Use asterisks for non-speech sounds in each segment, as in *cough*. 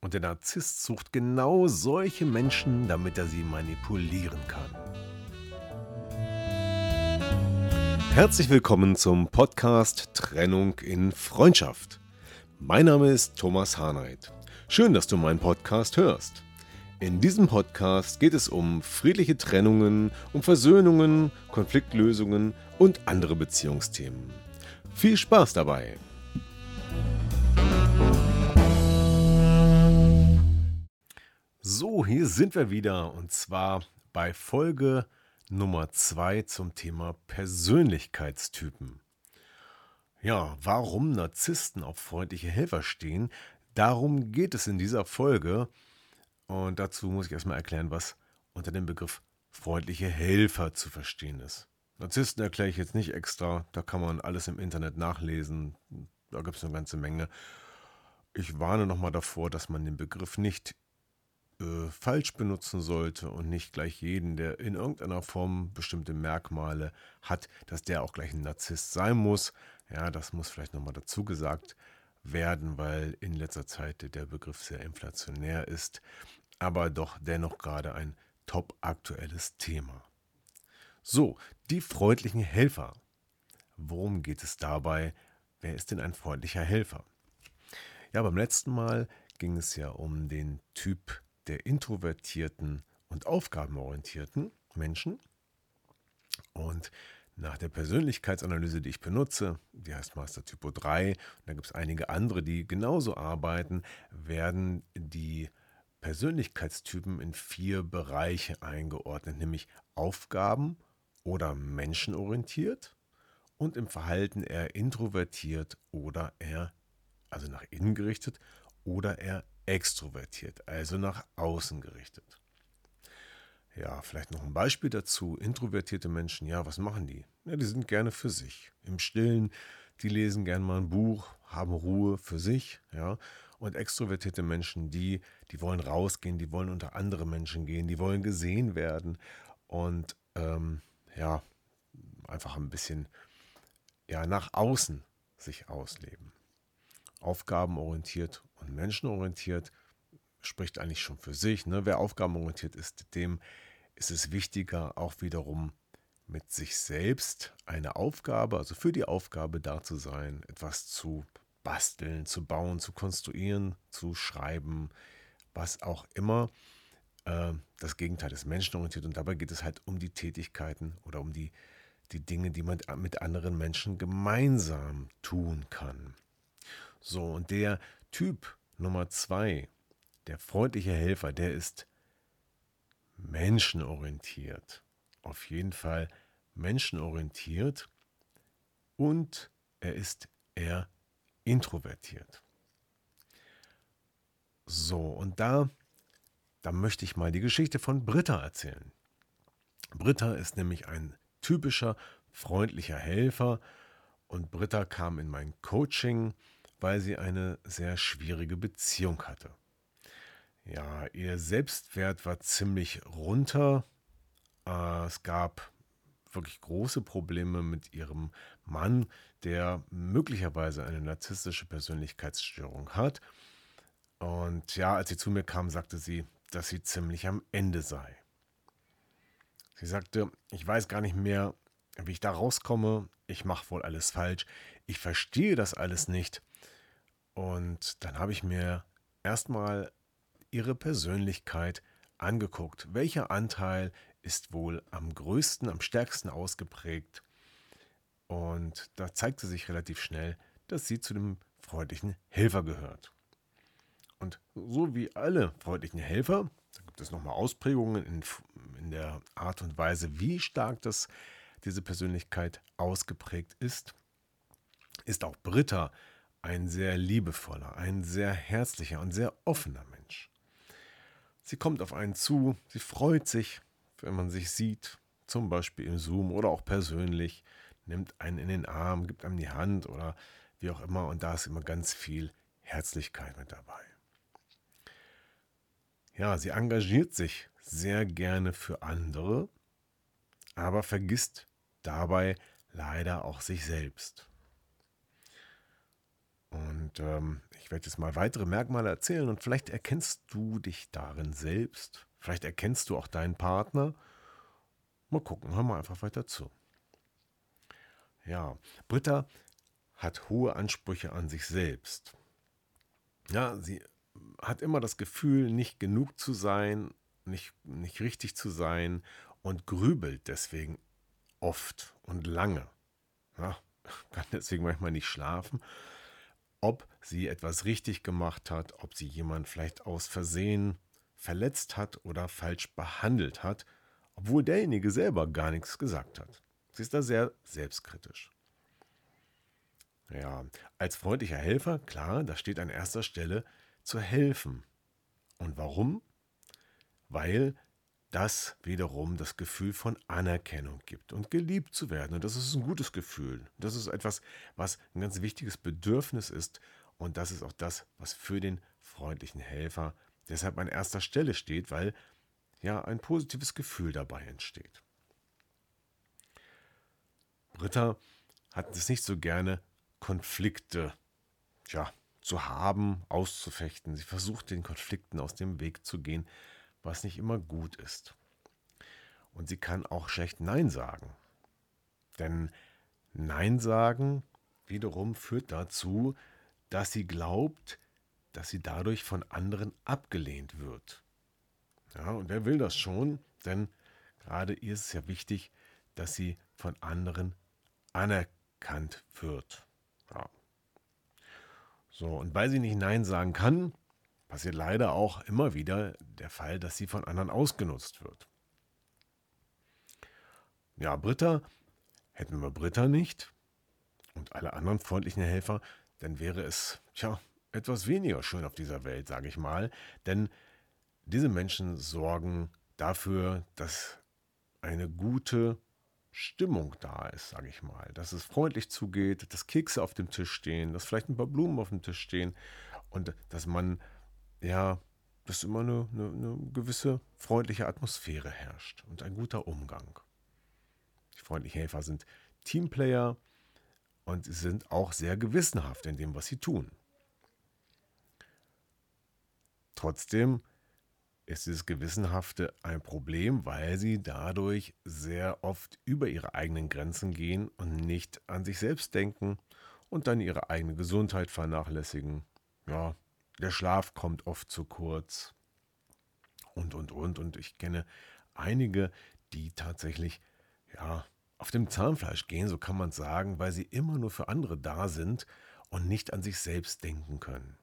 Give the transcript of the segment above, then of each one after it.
Und der Narzisst sucht genau solche Menschen, damit er sie manipulieren kann. Herzlich willkommen zum Podcast Trennung in Freundschaft. Mein Name ist Thomas Harnight. Schön, dass du meinen Podcast hörst. In diesem Podcast geht es um friedliche Trennungen, um Versöhnungen, Konfliktlösungen und andere Beziehungsthemen. Viel Spaß dabei! So, hier sind wir wieder und zwar bei Folge Nummer 2 zum Thema Persönlichkeitstypen. Ja, warum Narzissten auf freundliche Helfer stehen, darum geht es in dieser Folge. Und dazu muss ich erstmal erklären, was unter dem Begriff freundliche Helfer zu verstehen ist. Narzissten erkläre ich jetzt nicht extra, da kann man alles im Internet nachlesen, da gibt es eine ganze Menge. Ich warne nochmal davor, dass man den Begriff nicht äh, falsch benutzen sollte und nicht gleich jeden, der in irgendeiner Form bestimmte Merkmale hat, dass der auch gleich ein Narzisst sein muss. Ja, das muss vielleicht nochmal dazu gesagt werden, weil in letzter Zeit der Begriff sehr inflationär ist, aber doch dennoch gerade ein top aktuelles Thema. So, die freundlichen Helfer. Worum geht es dabei? Wer ist denn ein freundlicher Helfer? Ja, beim letzten Mal ging es ja um den Typ der introvertierten und aufgabenorientierten Menschen. Und nach der Persönlichkeitsanalyse, die ich benutze, die heißt Master Typo 3, und da gibt es einige andere, die genauso arbeiten, werden die Persönlichkeitstypen in vier Bereiche eingeordnet, nämlich Aufgaben oder menschenorientiert und im Verhalten eher introvertiert oder eher, also nach innen gerichtet oder eher extrovertiert, also nach außen gerichtet. Ja, vielleicht noch ein Beispiel dazu. Introvertierte Menschen, ja, was machen die? Ja, die sind gerne für sich. Im Stillen, die lesen gerne mal ein Buch, haben Ruhe für sich, ja. Und extrovertierte Menschen, die, die wollen rausgehen, die wollen unter andere Menschen gehen, die wollen gesehen werden und ähm, ja, einfach ein bisschen ja, nach außen sich ausleben. Aufgabenorientiert und menschenorientiert spricht eigentlich schon für sich. Ne? Wer aufgabenorientiert ist, dem ist es wichtiger, auch wiederum mit sich selbst eine Aufgabe, also für die Aufgabe da zu sein, etwas zu basteln, zu bauen, zu konstruieren, zu schreiben, was auch immer. Äh, das Gegenteil ist menschenorientiert und dabei geht es halt um die Tätigkeiten oder um die, die Dinge, die man mit anderen Menschen gemeinsam tun kann. So, und der Typ Nummer zwei, der freundliche Helfer, der ist menschenorientiert. Auf jeden Fall menschenorientiert und er ist eher introvertiert. So, und da, da möchte ich mal die Geschichte von Britta erzählen. Britta ist nämlich ein typischer freundlicher Helfer und Britta kam in mein Coaching weil sie eine sehr schwierige Beziehung hatte. Ja, ihr Selbstwert war ziemlich runter. Äh, es gab wirklich große Probleme mit ihrem Mann, der möglicherweise eine narzisstische Persönlichkeitsstörung hat. Und ja, als sie zu mir kam, sagte sie, dass sie ziemlich am Ende sei. Sie sagte, ich weiß gar nicht mehr, wie ich da rauskomme. Ich mache wohl alles falsch. Ich verstehe das alles nicht. Und dann habe ich mir erstmal ihre Persönlichkeit angeguckt. Welcher Anteil ist wohl am größten, am stärksten ausgeprägt? Und da zeigte sich relativ schnell, dass sie zu dem freundlichen Helfer gehört. Und so wie alle freundlichen Helfer, da gibt es nochmal Ausprägungen in, in der Art und Weise, wie stark das, diese Persönlichkeit ausgeprägt ist, ist auch Britta ein sehr liebevoller, ein sehr herzlicher und sehr offener Mensch. Sie kommt auf einen zu, sie freut sich, wenn man sich sieht, zum Beispiel im Zoom oder auch persönlich, nimmt einen in den Arm, gibt einem die Hand oder wie auch immer und da ist immer ganz viel Herzlichkeit mit dabei. Ja, sie engagiert sich sehr gerne für andere, aber vergisst dabei leider auch sich selbst. Und ähm, ich werde jetzt mal weitere Merkmale erzählen und vielleicht erkennst du dich darin selbst. Vielleicht erkennst du auch deinen Partner. Mal gucken, hör mal einfach weiter zu. Ja, Britta hat hohe Ansprüche an sich selbst. Ja, sie hat immer das Gefühl, nicht genug zu sein, nicht, nicht richtig zu sein und grübelt deswegen oft und lange. Ja, *laughs* kann deswegen manchmal nicht schlafen ob sie etwas richtig gemacht hat, ob sie jemand vielleicht aus Versehen verletzt hat oder falsch behandelt hat, obwohl derjenige selber gar nichts gesagt hat. Sie ist da sehr selbstkritisch. Ja, als freundlicher Helfer, klar, da steht an erster Stelle zu helfen. Und warum? Weil das wiederum das Gefühl von Anerkennung gibt und geliebt zu werden. Und das ist ein gutes Gefühl. Das ist etwas, was ein ganz wichtiges Bedürfnis ist. Und das ist auch das, was für den freundlichen Helfer deshalb an erster Stelle steht, weil ja ein positives Gefühl dabei entsteht. Britta hat es nicht so gerne, Konflikte ja, zu haben, auszufechten. Sie versucht den Konflikten aus dem Weg zu gehen was nicht immer gut ist. Und sie kann auch schlecht Nein sagen. Denn Nein sagen wiederum führt dazu, dass sie glaubt, dass sie dadurch von anderen abgelehnt wird. Ja, und wer will das schon? Denn gerade ihr ist es ja wichtig, dass sie von anderen anerkannt wird. Ja. So, und weil sie nicht Nein sagen kann, passiert leider auch immer wieder der Fall, dass sie von anderen ausgenutzt wird. Ja, Britta, hätten wir Britta nicht und alle anderen freundlichen Helfer, dann wäre es, tja, etwas weniger schön auf dieser Welt, sage ich mal. Denn diese Menschen sorgen dafür, dass eine gute Stimmung da ist, sage ich mal. Dass es freundlich zugeht, dass Kekse auf dem Tisch stehen, dass vielleicht ein paar Blumen auf dem Tisch stehen und dass man ja, dass immer eine, eine, eine gewisse freundliche Atmosphäre herrscht und ein guter Umgang. Die freundlichen Helfer sind Teamplayer und sind auch sehr gewissenhaft in dem, was sie tun. Trotzdem ist dieses Gewissenhafte ein Problem, weil sie dadurch sehr oft über ihre eigenen Grenzen gehen und nicht an sich selbst denken und dann ihre eigene Gesundheit vernachlässigen. Ja, der Schlaf kommt oft zu kurz und, und, und. Und ich kenne einige, die tatsächlich, ja, auf dem Zahnfleisch gehen, so kann man sagen, weil sie immer nur für andere da sind und nicht an sich selbst denken können.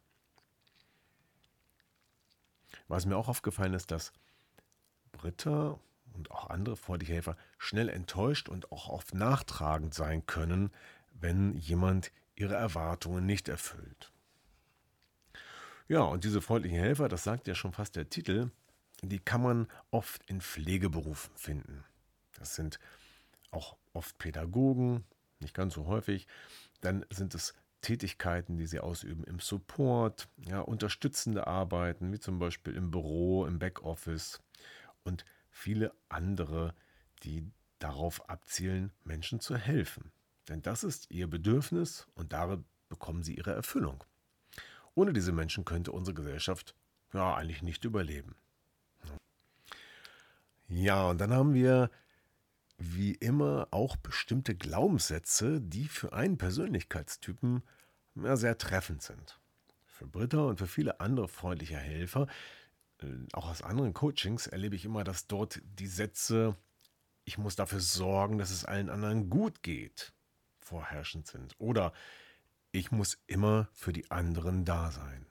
Was mir auch aufgefallen ist, dass Britta und auch andere Helfer schnell enttäuscht und auch oft nachtragend sein können, wenn jemand ihre Erwartungen nicht erfüllt. Ja, und diese freundlichen Helfer, das sagt ja schon fast der Titel, die kann man oft in Pflegeberufen finden. Das sind auch oft Pädagogen, nicht ganz so häufig. Dann sind es Tätigkeiten, die sie ausüben im Support, ja, unterstützende Arbeiten, wie zum Beispiel im Büro, im Backoffice und viele andere, die darauf abzielen, Menschen zu helfen. Denn das ist ihr Bedürfnis und darin bekommen sie ihre Erfüllung. Ohne diese Menschen könnte unsere Gesellschaft ja eigentlich nicht überleben. Ja, und dann haben wir wie immer auch bestimmte Glaubenssätze, die für einen Persönlichkeitstypen ja, sehr treffend sind. Für Britta und für viele andere freundliche Helfer, äh, auch aus anderen Coachings, erlebe ich immer, dass dort die Sätze, ich muss dafür sorgen, dass es allen anderen gut geht, vorherrschend sind. Oder ich muss immer für die anderen da sein.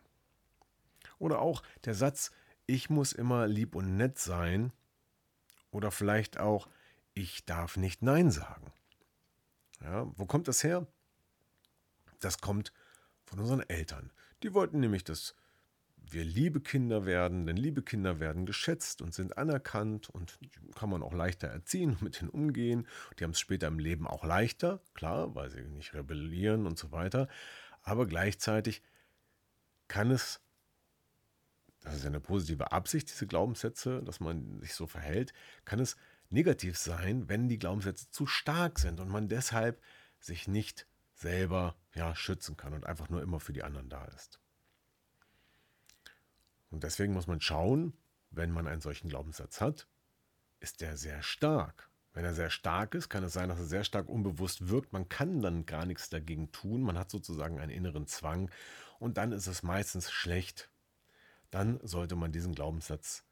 Oder auch der Satz, ich muss immer lieb und nett sein. Oder vielleicht auch, ich darf nicht Nein sagen. Ja, wo kommt das her? Das kommt von unseren Eltern. Die wollten nämlich, dass wir liebe Kinder werden, denn liebe Kinder werden geschätzt und sind anerkannt und kann man auch leichter erziehen und mit denen umgehen. Die haben es später im Leben auch leichter, klar, weil sie nicht rebellieren und so weiter. Aber gleichzeitig kann es, das ist ja eine positive Absicht, diese Glaubenssätze, dass man sich so verhält, kann es negativ sein, wenn die Glaubenssätze zu stark sind und man deshalb sich nicht selber ja, schützen kann und einfach nur immer für die anderen da ist. Und deswegen muss man schauen, wenn man einen solchen Glaubenssatz hat, ist der sehr stark. Wenn er sehr stark ist, kann es sein, dass er sehr stark unbewusst wirkt. Man kann dann gar nichts dagegen tun. Man hat sozusagen einen inneren Zwang und dann ist es meistens schlecht. Dann sollte man diesen Glaubenssatz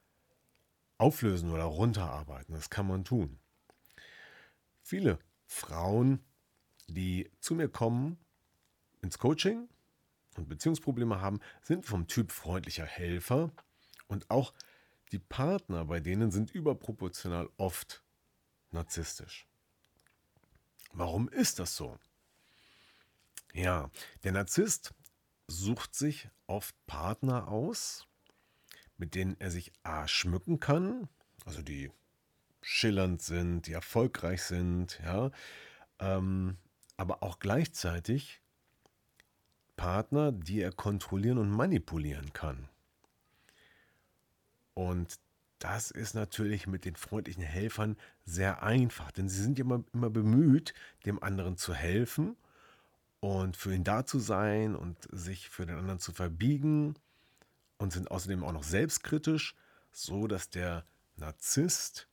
auflösen oder runterarbeiten. Das kann man tun. Viele Frauen, die zu mir kommen ins Coaching, und Beziehungsprobleme haben, sind vom Typ freundlicher Helfer und auch die Partner bei denen sind überproportional oft narzisstisch. Warum ist das so? Ja, der Narzisst sucht sich oft Partner aus, mit denen er sich A schmücken kann, also die schillernd sind, die erfolgreich sind, ja, ähm, aber auch gleichzeitig Partner, die er kontrollieren und manipulieren kann. Und das ist natürlich mit den freundlichen Helfern sehr einfach, denn sie sind immer, immer bemüht, dem anderen zu helfen und für ihn da zu sein und sich für den anderen zu verbiegen und sind außerdem auch noch selbstkritisch, so dass der Narzisst,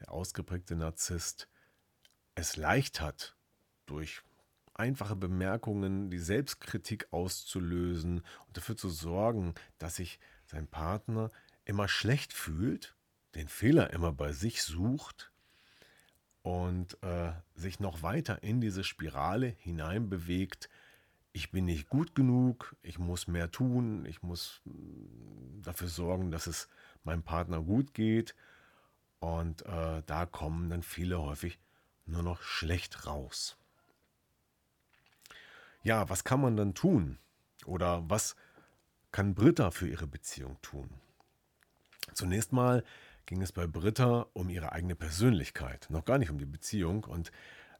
der ausgeprägte Narzisst, es leicht hat, durch einfache Bemerkungen, die Selbstkritik auszulösen und dafür zu sorgen, dass sich sein Partner immer schlecht fühlt, den Fehler immer bei sich sucht und äh, sich noch weiter in diese Spirale hineinbewegt. Ich bin nicht gut genug, ich muss mehr tun, ich muss mm, dafür sorgen, dass es meinem Partner gut geht. Und äh, da kommen dann viele häufig nur noch schlecht raus. Ja, was kann man dann tun? Oder was kann Britta für ihre Beziehung tun? Zunächst mal ging es bei Britta um ihre eigene Persönlichkeit, noch gar nicht um die Beziehung. Und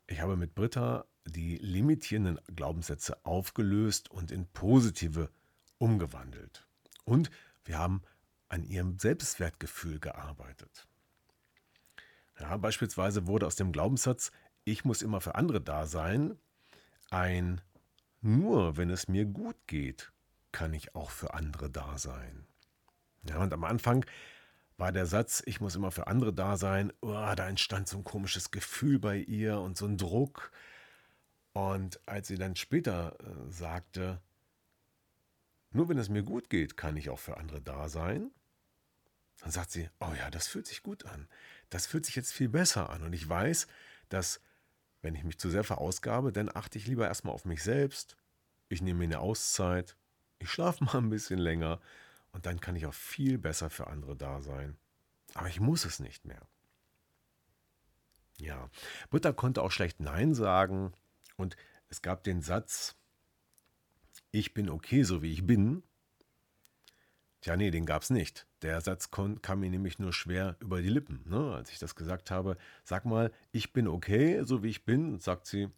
ich habe mit Britta die limitierenden Glaubenssätze aufgelöst und in positive umgewandelt. Und wir haben an ihrem Selbstwertgefühl gearbeitet. Ja, beispielsweise wurde aus dem Glaubenssatz, ich muss immer für andere da sein, ein nur wenn es mir gut geht, kann ich auch für andere da sein. Ja, und am Anfang war der Satz, ich muss immer für andere da sein, oh, da entstand so ein komisches Gefühl bei ihr und so ein Druck. Und als sie dann später äh, sagte, nur wenn es mir gut geht, kann ich auch für andere da sein, dann sagt sie, oh ja, das fühlt sich gut an. Das fühlt sich jetzt viel besser an. Und ich weiß, dass wenn ich mich zu sehr verausgabe, dann achte ich lieber erstmal auf mich selbst. Ich nehme mir eine Auszeit. Ich schlafe *laughs* mal ein bisschen länger. Und dann kann ich auch viel besser für andere da sein. Aber ich muss es nicht mehr. Ja, Butter konnte auch schlecht Nein sagen. Und es gab den Satz, ich bin okay, so wie ich bin. Tja, nee, den gab es nicht. Der Satz kam mir nämlich nur schwer über die Lippen. Ne? Als ich das gesagt habe, sag mal, ich bin okay, so wie ich bin, sagt sie,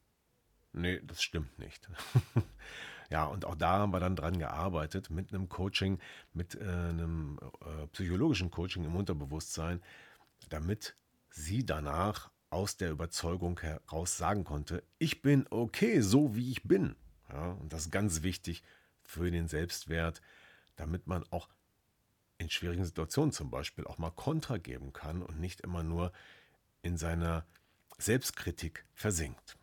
nee, das stimmt nicht. *laughs* ja, und auch da haben wir dann dran gearbeitet, mit einem Coaching, mit äh, einem äh, psychologischen Coaching im Unterbewusstsein, damit sie danach aus der Überzeugung heraus sagen konnte, ich bin okay, so wie ich bin. Ja, und das ist ganz wichtig für den Selbstwert, damit man auch in schwierigen Situationen zum Beispiel auch mal Kontra geben kann und nicht immer nur in seiner Selbstkritik versinkt.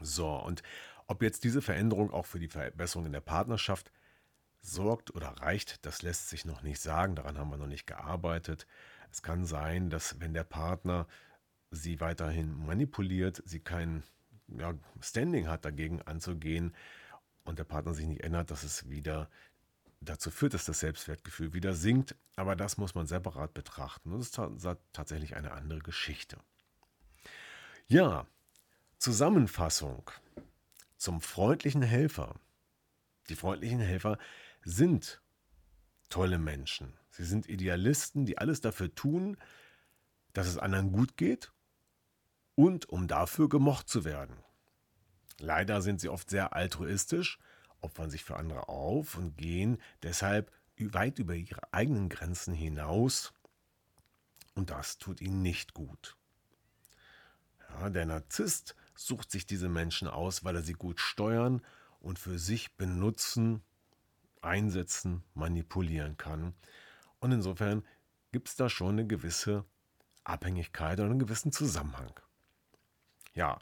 So, und ob jetzt diese Veränderung auch für die Verbesserung in der Partnerschaft sorgt oder reicht, das lässt sich noch nicht sagen, daran haben wir noch nicht gearbeitet. Es kann sein, dass wenn der Partner sie weiterhin manipuliert, sie kein ja, Standing hat, dagegen anzugehen und der Partner sich nicht ändert, dass es wieder dazu führt, dass das Selbstwertgefühl wieder sinkt. Aber das muss man separat betrachten. Das ist tatsächlich eine andere Geschichte. Ja, Zusammenfassung zum freundlichen Helfer. Die freundlichen Helfer sind tolle Menschen. Sie sind Idealisten, die alles dafür tun, dass es anderen gut geht und um dafür gemocht zu werden. Leider sind sie oft sehr altruistisch, opfern sich für andere auf und gehen deshalb weit über ihre eigenen Grenzen hinaus. Und das tut ihnen nicht gut. Ja, der Narzisst sucht sich diese Menschen aus, weil er sie gut steuern und für sich benutzen, einsetzen, manipulieren kann. Und insofern gibt es da schon eine gewisse Abhängigkeit oder einen gewissen Zusammenhang. Ja,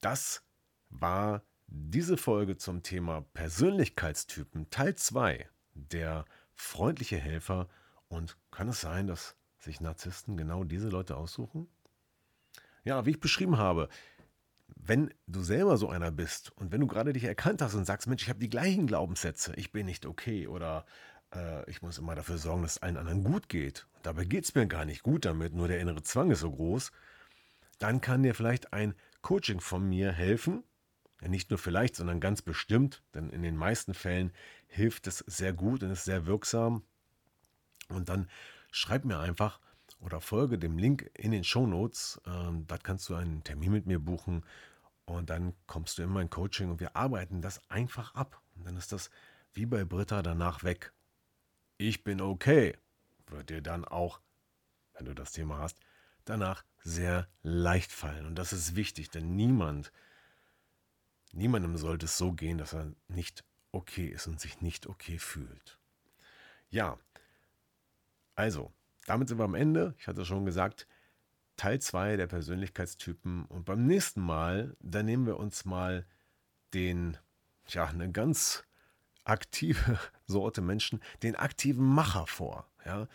das war diese Folge zum Thema Persönlichkeitstypen Teil 2, der freundliche Helfer. Und kann es sein, dass sich Narzissten genau diese Leute aussuchen? Ja, wie ich beschrieben habe, wenn du selber so einer bist und wenn du gerade dich erkannt hast und sagst, Mensch, ich habe die gleichen Glaubenssätze, ich bin nicht okay oder äh, ich muss immer dafür sorgen, dass es allen anderen gut geht. Dabei geht es mir gar nicht gut damit, nur der innere Zwang ist so groß. Dann kann dir vielleicht ein Coaching von mir helfen. Ja, nicht nur vielleicht, sondern ganz bestimmt, denn in den meisten Fällen hilft es sehr gut und ist sehr wirksam. Und dann schreib mir einfach oder folge dem Link in den Show Notes. Ähm, dort kannst du einen Termin mit mir buchen und dann kommst du in mein Coaching und wir arbeiten das einfach ab. Und dann ist das wie bei Britta danach weg. Ich bin okay. Wird dir dann auch, wenn du das Thema hast, danach sehr leicht fallen. Und das ist wichtig, denn niemand, niemandem sollte es so gehen, dass er nicht okay ist und sich nicht okay fühlt. Ja, also, damit sind wir am Ende. Ich hatte schon gesagt, Teil 2 der Persönlichkeitstypen. Und beim nächsten Mal, da nehmen wir uns mal den, ja, eine ganz aktive *laughs* Sorte Menschen, den aktiven Macher vor. Ja?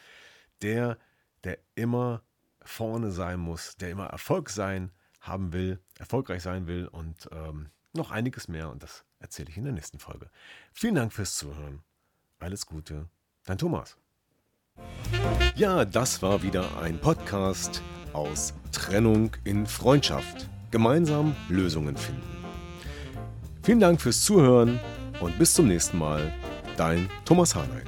Der, der immer vorne sein muss, der immer Erfolg sein haben will, erfolgreich sein will und ähm, noch einiges mehr. Und das erzähle ich in der nächsten Folge. Vielen Dank fürs Zuhören. Alles Gute. Dein Thomas. Ja, das war wieder ein Podcast aus Trennung in Freundschaft. Gemeinsam Lösungen finden. Vielen Dank fürs Zuhören und bis zum nächsten Mal. Dein Thomas Harnight.